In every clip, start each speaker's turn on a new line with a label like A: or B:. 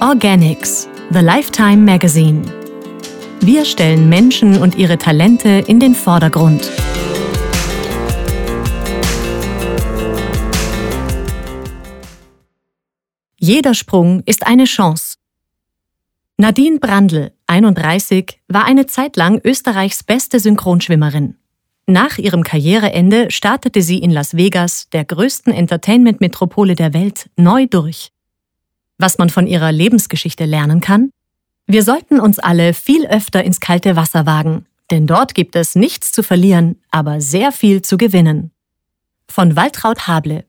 A: Organics, The Lifetime Magazine. Wir stellen Menschen und ihre Talente in den Vordergrund. Jeder Sprung ist eine Chance. Nadine Brandl, 31, war eine Zeit lang Österreichs beste Synchronschwimmerin. Nach ihrem Karriereende startete sie in Las Vegas, der größten Entertainment-Metropole der Welt, neu durch. Was man von ihrer Lebensgeschichte lernen kann? Wir sollten uns alle viel öfter ins kalte Wasser wagen, denn dort gibt es nichts zu verlieren, aber sehr viel zu gewinnen. Von Waltraud Hable.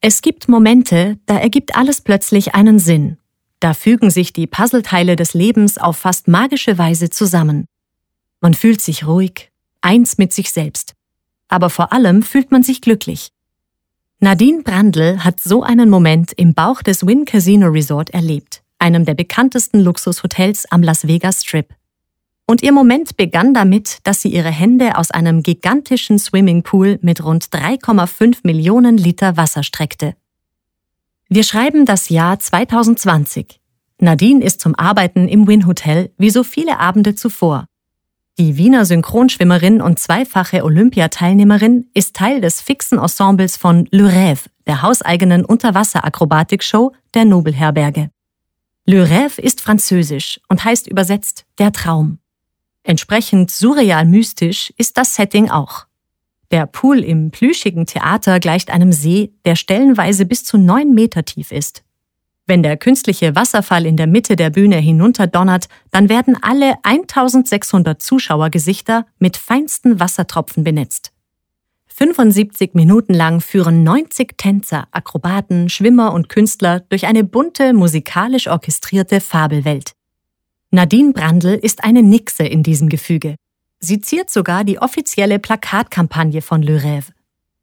A: Es gibt Momente, da ergibt alles plötzlich einen Sinn. Da fügen sich die Puzzleteile des Lebens auf fast magische Weise zusammen. Man fühlt sich ruhig, eins mit sich selbst. Aber vor allem fühlt man sich glücklich. Nadine Brandl hat so einen Moment im Bauch des Wynn Casino Resort erlebt, einem der bekanntesten Luxushotels am Las Vegas Strip. Und ihr Moment begann damit, dass sie ihre Hände aus einem gigantischen Swimmingpool mit rund 3,5 Millionen Liter Wasser streckte. Wir schreiben das Jahr 2020. Nadine ist zum Arbeiten im Wynn Hotel wie so viele Abende zuvor die Wiener Synchronschwimmerin und zweifache Olympiateilnehmerin ist Teil des fixen Ensembles von Le Rêve, der hauseigenen Unterwasserakrobatik-Show der Nobelherberge. Le Rêve ist französisch und heißt übersetzt der Traum. Entsprechend surreal mystisch ist das Setting auch. Der Pool im plüschigen Theater gleicht einem See, der stellenweise bis zu neun Meter tief ist. Wenn der künstliche Wasserfall in der Mitte der Bühne hinunterdonnert, dann werden alle 1600 Zuschauergesichter mit feinsten Wassertropfen benetzt. 75 Minuten lang führen 90 Tänzer, Akrobaten, Schwimmer und Künstler durch eine bunte, musikalisch orchestrierte Fabelwelt. Nadine Brandl ist eine Nixe in diesem Gefüge. Sie ziert sogar die offizielle Plakatkampagne von Le Rêve.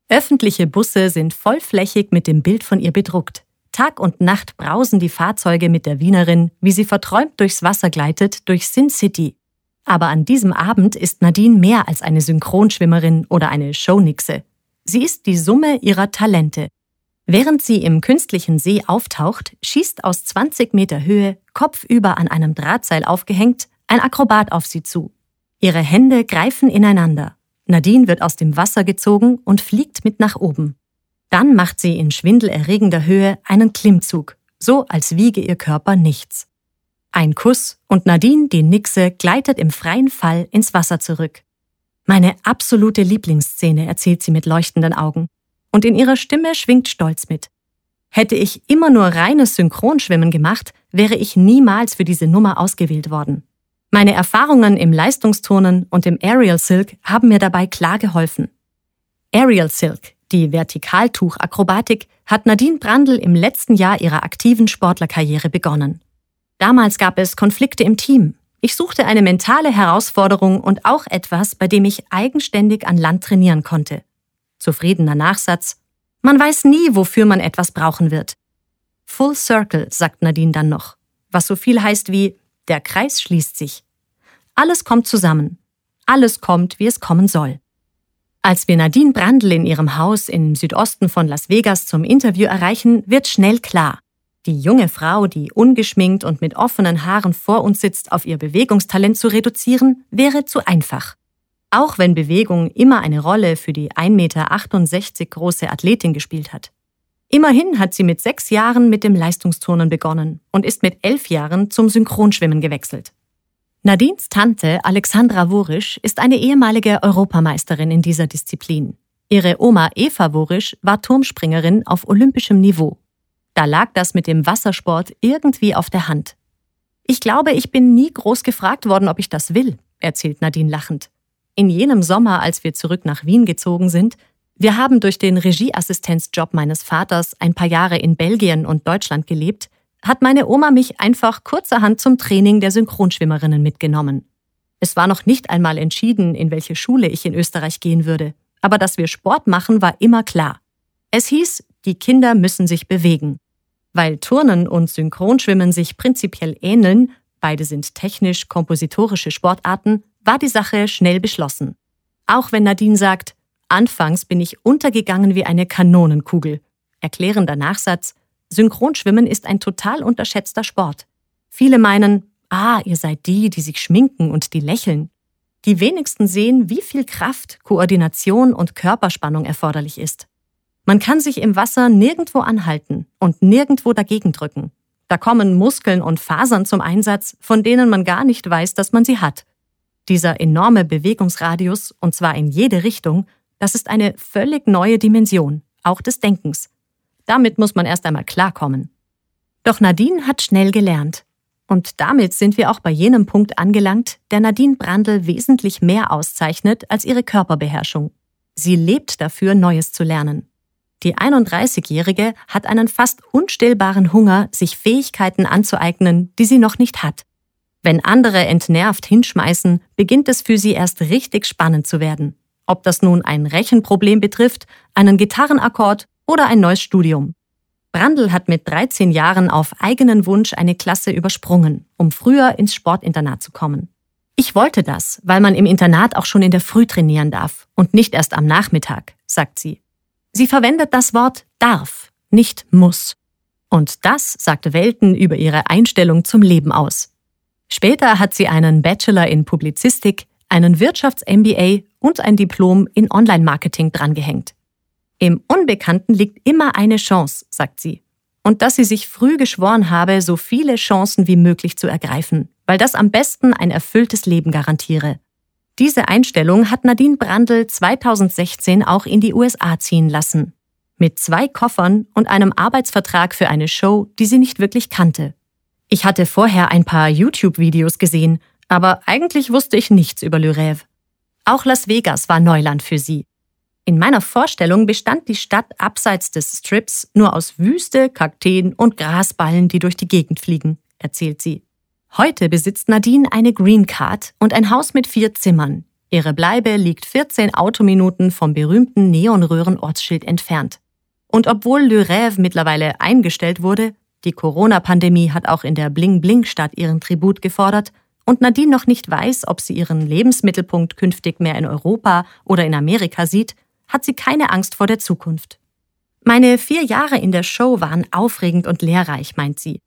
A: Öffentliche Busse sind vollflächig mit dem Bild von ihr bedruckt. Tag und Nacht brausen die Fahrzeuge mit der Wienerin, wie sie verträumt durchs Wasser gleitet, durch Sin City. Aber an diesem Abend ist Nadine mehr als eine Synchronschwimmerin oder eine Shownixe. Sie ist die Summe ihrer Talente. Während sie im künstlichen See auftaucht, schießt aus 20 Meter Höhe, kopfüber an einem Drahtseil aufgehängt, ein Akrobat auf sie zu. Ihre Hände greifen ineinander. Nadine wird aus dem Wasser gezogen und fliegt mit nach oben. Dann macht sie in schwindelerregender Höhe einen Klimmzug, so als wiege ihr Körper nichts. Ein Kuss und Nadine, die Nixe, gleitet im freien Fall ins Wasser zurück. Meine absolute Lieblingsszene, erzählt sie mit leuchtenden Augen. Und in ihrer Stimme schwingt Stolz mit. Hätte ich immer nur reines Synchronschwimmen gemacht, wäre ich niemals für diese Nummer ausgewählt worden. Meine Erfahrungen im Leistungsturnen und im Aerial Silk haben mir dabei klar geholfen. Aerial Silk, die Vertikaltuchakrobatik hat Nadine Brandl im letzten Jahr ihrer aktiven Sportlerkarriere begonnen. Damals gab es Konflikte im Team. Ich suchte eine mentale Herausforderung und auch etwas, bei dem ich eigenständig an Land trainieren konnte. Zufriedener Nachsatz. Man weiß nie, wofür man etwas brauchen wird. Full Circle, sagt Nadine dann noch, was so viel heißt wie der Kreis schließt sich. Alles kommt zusammen. Alles kommt, wie es kommen soll. Als wir Nadine Brandl in ihrem Haus im Südosten von Las Vegas zum Interview erreichen, wird schnell klar. Die junge Frau, die ungeschminkt und mit offenen Haaren vor uns sitzt, auf ihr Bewegungstalent zu reduzieren, wäre zu einfach. Auch wenn Bewegung immer eine Rolle für die 1,68 Meter große Athletin gespielt hat. Immerhin hat sie mit sechs Jahren mit dem Leistungsturnen begonnen und ist mit elf Jahren zum Synchronschwimmen gewechselt. Nadines Tante Alexandra Worisch ist eine ehemalige Europameisterin in dieser Disziplin. Ihre Oma Eva Worisch war Turmspringerin auf olympischem Niveau. Da lag das mit dem Wassersport irgendwie auf der Hand. Ich glaube, ich bin nie groß gefragt worden, ob ich das will, erzählt Nadine lachend. In jenem Sommer, als wir zurück nach Wien gezogen sind, wir haben durch den Regieassistenzjob meines Vaters ein paar Jahre in Belgien und Deutschland gelebt, hat meine Oma mich einfach kurzerhand zum Training der Synchronschwimmerinnen mitgenommen. Es war noch nicht einmal entschieden, in welche Schule ich in Österreich gehen würde, aber dass wir Sport machen, war immer klar. Es hieß, die Kinder müssen sich bewegen. Weil Turnen und Synchronschwimmen sich prinzipiell ähneln, beide sind technisch kompositorische Sportarten, war die Sache schnell beschlossen. Auch wenn Nadine sagt, anfangs bin ich untergegangen wie eine Kanonenkugel. Erklärender Nachsatz, Synchronschwimmen ist ein total unterschätzter Sport. Viele meinen, ah, ihr seid die, die sich schminken und die lächeln. Die wenigsten sehen, wie viel Kraft, Koordination und Körperspannung erforderlich ist. Man kann sich im Wasser nirgendwo anhalten und nirgendwo dagegen drücken. Da kommen Muskeln und Fasern zum Einsatz, von denen man gar nicht weiß, dass man sie hat. Dieser enorme Bewegungsradius, und zwar in jede Richtung, das ist eine völlig neue Dimension, auch des Denkens. Damit muss man erst einmal klarkommen. Doch Nadine hat schnell gelernt. Und damit sind wir auch bei jenem Punkt angelangt, der Nadine Brandl wesentlich mehr auszeichnet als ihre Körperbeherrschung. Sie lebt dafür, Neues zu lernen. Die 31-Jährige hat einen fast unstillbaren Hunger, sich Fähigkeiten anzueignen, die sie noch nicht hat. Wenn andere entnervt hinschmeißen, beginnt es für sie erst richtig spannend zu werden. Ob das nun ein Rechenproblem betrifft, einen Gitarrenakkord oder ein neues Studium. Brandl hat mit 13 Jahren auf eigenen Wunsch eine Klasse übersprungen, um früher ins Sportinternat zu kommen. Ich wollte das, weil man im Internat auch schon in der Früh trainieren darf und nicht erst am Nachmittag, sagt sie. Sie verwendet das Wort darf, nicht muss. Und das sagte Welten über ihre Einstellung zum Leben aus. Später hat sie einen Bachelor in Publizistik, einen Wirtschafts-MBA und ein Diplom in Online-Marketing drangehängt. Im Unbekannten liegt immer eine Chance, sagt sie. Und dass sie sich früh geschworen habe, so viele Chancen wie möglich zu ergreifen, weil das am besten ein erfülltes Leben garantiere. Diese Einstellung hat Nadine Brandl 2016 auch in die USA ziehen lassen. Mit zwei Koffern und einem Arbeitsvertrag für eine Show, die sie nicht wirklich kannte. Ich hatte vorher ein paar YouTube-Videos gesehen, aber eigentlich wusste ich nichts über Le Rêve. Auch Las Vegas war Neuland für sie. In meiner Vorstellung bestand die Stadt abseits des Strips nur aus Wüste, Kakteen und Grasballen, die durch die Gegend fliegen, erzählt sie. Heute besitzt Nadine eine Green Card und ein Haus mit vier Zimmern. Ihre Bleibe liegt 14 Autominuten vom berühmten Neonröhren-Ortsschild entfernt. Und obwohl Le Rêve mittlerweile eingestellt wurde, die Corona-Pandemie hat auch in der Bling-Bling-Stadt ihren Tribut gefordert, und Nadine noch nicht weiß, ob sie ihren Lebensmittelpunkt künftig mehr in Europa oder in Amerika sieht, hat sie keine Angst vor der Zukunft. Meine vier Jahre in der Show waren aufregend und lehrreich, meint sie.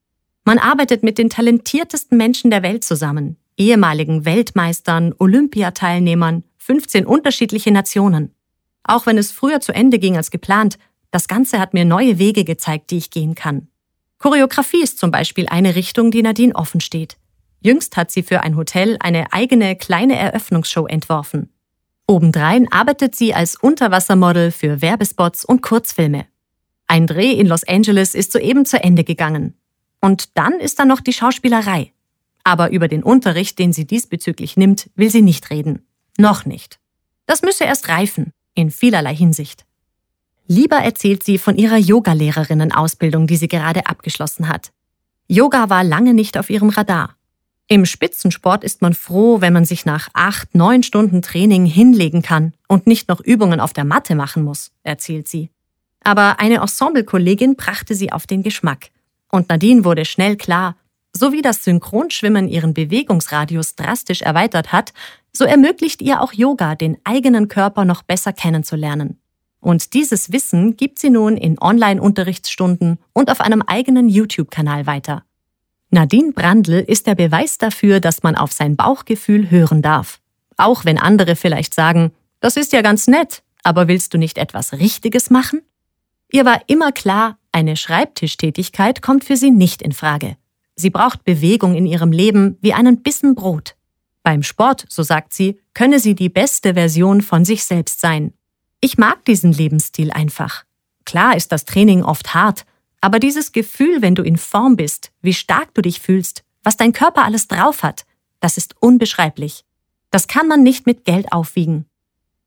A: Man arbeitet mit den talentiertesten Menschen der Welt zusammen, ehemaligen Weltmeistern, Olympiateilnehmern, 15 unterschiedliche Nationen. Auch wenn es früher zu Ende ging als geplant, das Ganze hat mir neue Wege gezeigt, die ich gehen kann. Choreografie ist zum Beispiel eine Richtung, die Nadine offen steht. Jüngst hat sie für ein Hotel eine eigene kleine Eröffnungsshow entworfen. Obendrein arbeitet sie als Unterwassermodel für Werbespots und Kurzfilme. Ein Dreh in Los Angeles ist soeben zu Ende gegangen. Und dann ist da noch die Schauspielerei. Aber über den Unterricht, den sie diesbezüglich nimmt, will sie nicht reden. Noch nicht. Das müsse erst reifen, in vielerlei Hinsicht. Lieber erzählt sie von ihrer Yogalehrerinnen-Ausbildung, die sie gerade abgeschlossen hat. Yoga war lange nicht auf ihrem Radar. Im Spitzensport ist man froh, wenn man sich nach acht, neun Stunden Training hinlegen kann und nicht noch Übungen auf der Matte machen muss, erzählt sie. Aber eine Ensemblekollegin brachte sie auf den Geschmack. Und Nadine wurde schnell klar, so wie das Synchronschwimmen ihren Bewegungsradius drastisch erweitert hat, so ermöglicht ihr auch Yoga, den eigenen Körper noch besser kennenzulernen. Und dieses Wissen gibt sie nun in Online-Unterrichtsstunden und auf einem eigenen YouTube-Kanal weiter. Nadine Brandl ist der Beweis dafür, dass man auf sein Bauchgefühl hören darf. Auch wenn andere vielleicht sagen, das ist ja ganz nett, aber willst du nicht etwas Richtiges machen? Ihr war immer klar, eine Schreibtischtätigkeit kommt für sie nicht in Frage. Sie braucht Bewegung in ihrem Leben wie einen Bissen Brot. Beim Sport, so sagt sie, könne sie die beste Version von sich selbst sein. Ich mag diesen Lebensstil einfach. Klar ist das Training oft hart, aber dieses Gefühl, wenn du in Form bist, wie stark du dich fühlst, was dein Körper alles drauf hat, das ist unbeschreiblich. Das kann man nicht mit Geld aufwiegen.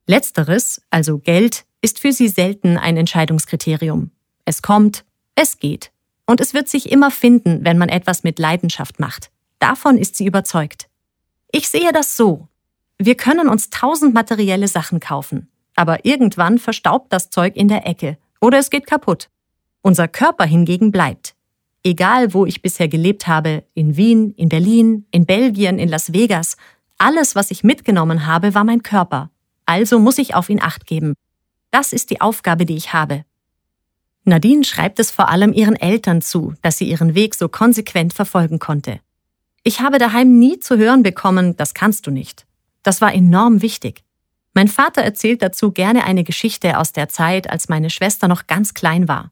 A: Letzteres, also Geld, ist für sie selten ein Entscheidungskriterium. Es kommt, es geht. Und es wird sich immer finden, wenn man etwas mit Leidenschaft macht. Davon ist sie überzeugt. Ich sehe das so. Wir können uns tausend materielle Sachen kaufen, aber irgendwann verstaubt das Zeug in der Ecke oder es geht kaputt. Unser Körper hingegen bleibt. Egal, wo ich bisher gelebt habe, in Wien, in Berlin, in Belgien, in Las Vegas, alles, was ich mitgenommen habe, war mein Körper. Also muss ich auf ihn acht geben. Das ist die Aufgabe, die ich habe. Nadine schreibt es vor allem ihren Eltern zu, dass sie ihren Weg so konsequent verfolgen konnte. Ich habe daheim nie zu hören bekommen, das kannst du nicht. Das war enorm wichtig. Mein Vater erzählt dazu gerne eine Geschichte aus der Zeit, als meine Schwester noch ganz klein war.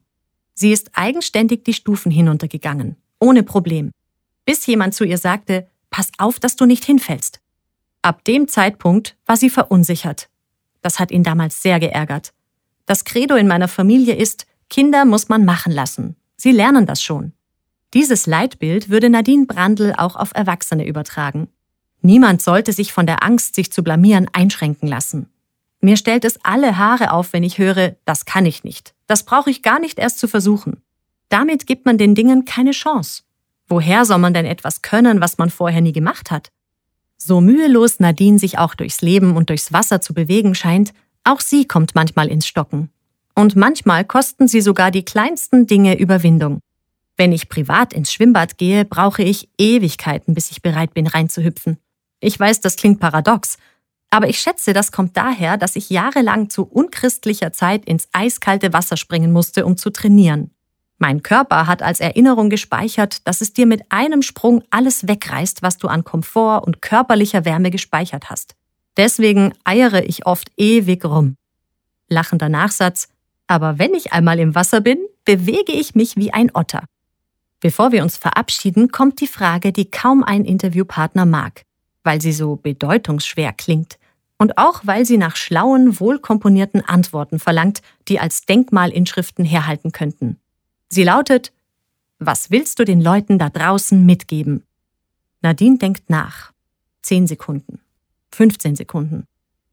A: Sie ist eigenständig die Stufen hinuntergegangen, ohne Problem, bis jemand zu ihr sagte, pass auf, dass du nicht hinfällst. Ab dem Zeitpunkt war sie verunsichert. Das hat ihn damals sehr geärgert. Das Credo in meiner Familie ist, Kinder muss man machen lassen. Sie lernen das schon. Dieses Leitbild würde Nadine Brandl auch auf Erwachsene übertragen. Niemand sollte sich von der Angst, sich zu blamieren, einschränken lassen. Mir stellt es alle Haare auf, wenn ich höre, das kann ich nicht. Das brauche ich gar nicht erst zu versuchen. Damit gibt man den Dingen keine Chance. Woher soll man denn etwas können, was man vorher nie gemacht hat? So mühelos Nadine sich auch durchs Leben und durchs Wasser zu bewegen scheint, auch sie kommt manchmal ins Stocken. Und manchmal kosten sie sogar die kleinsten Dinge Überwindung. Wenn ich privat ins Schwimmbad gehe, brauche ich Ewigkeiten, bis ich bereit bin, reinzuhüpfen. Ich weiß, das klingt paradox, aber ich schätze, das kommt daher, dass ich jahrelang zu unchristlicher Zeit ins eiskalte Wasser springen musste, um zu trainieren. Mein Körper hat als Erinnerung gespeichert, dass es dir mit einem Sprung alles wegreißt, was du an Komfort und körperlicher Wärme gespeichert hast. Deswegen eiere ich oft ewig rum. Lachender Nachsatz, aber wenn ich einmal im Wasser bin, bewege ich mich wie ein Otter. Bevor wir uns verabschieden, kommt die Frage, die kaum ein Interviewpartner mag weil sie so bedeutungsschwer klingt und auch weil sie nach schlauen, wohlkomponierten Antworten verlangt, die als Denkmalinschriften herhalten könnten. Sie lautet Was willst du den Leuten da draußen mitgeben? Nadine denkt nach. Zehn Sekunden. 15 Sekunden.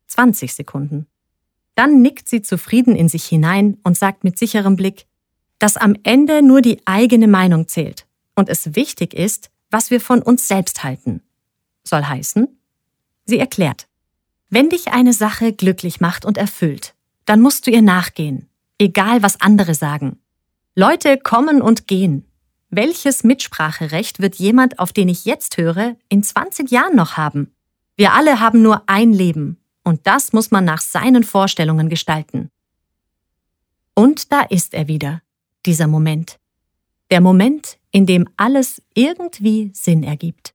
A: 20 Sekunden. Dann nickt sie zufrieden in sich hinein und sagt mit sicherem Blick, dass am Ende nur die eigene Meinung zählt und es wichtig ist, was wir von uns selbst halten soll heißen, sie erklärt, wenn dich eine Sache glücklich macht und erfüllt, dann musst du ihr nachgehen, egal was andere sagen. Leute kommen und gehen. Welches Mitspracherecht wird jemand, auf den ich jetzt höre, in 20 Jahren noch haben? Wir alle haben nur ein Leben, und das muss man nach seinen Vorstellungen gestalten. Und da ist er wieder, dieser Moment. Der Moment, in dem alles irgendwie Sinn ergibt.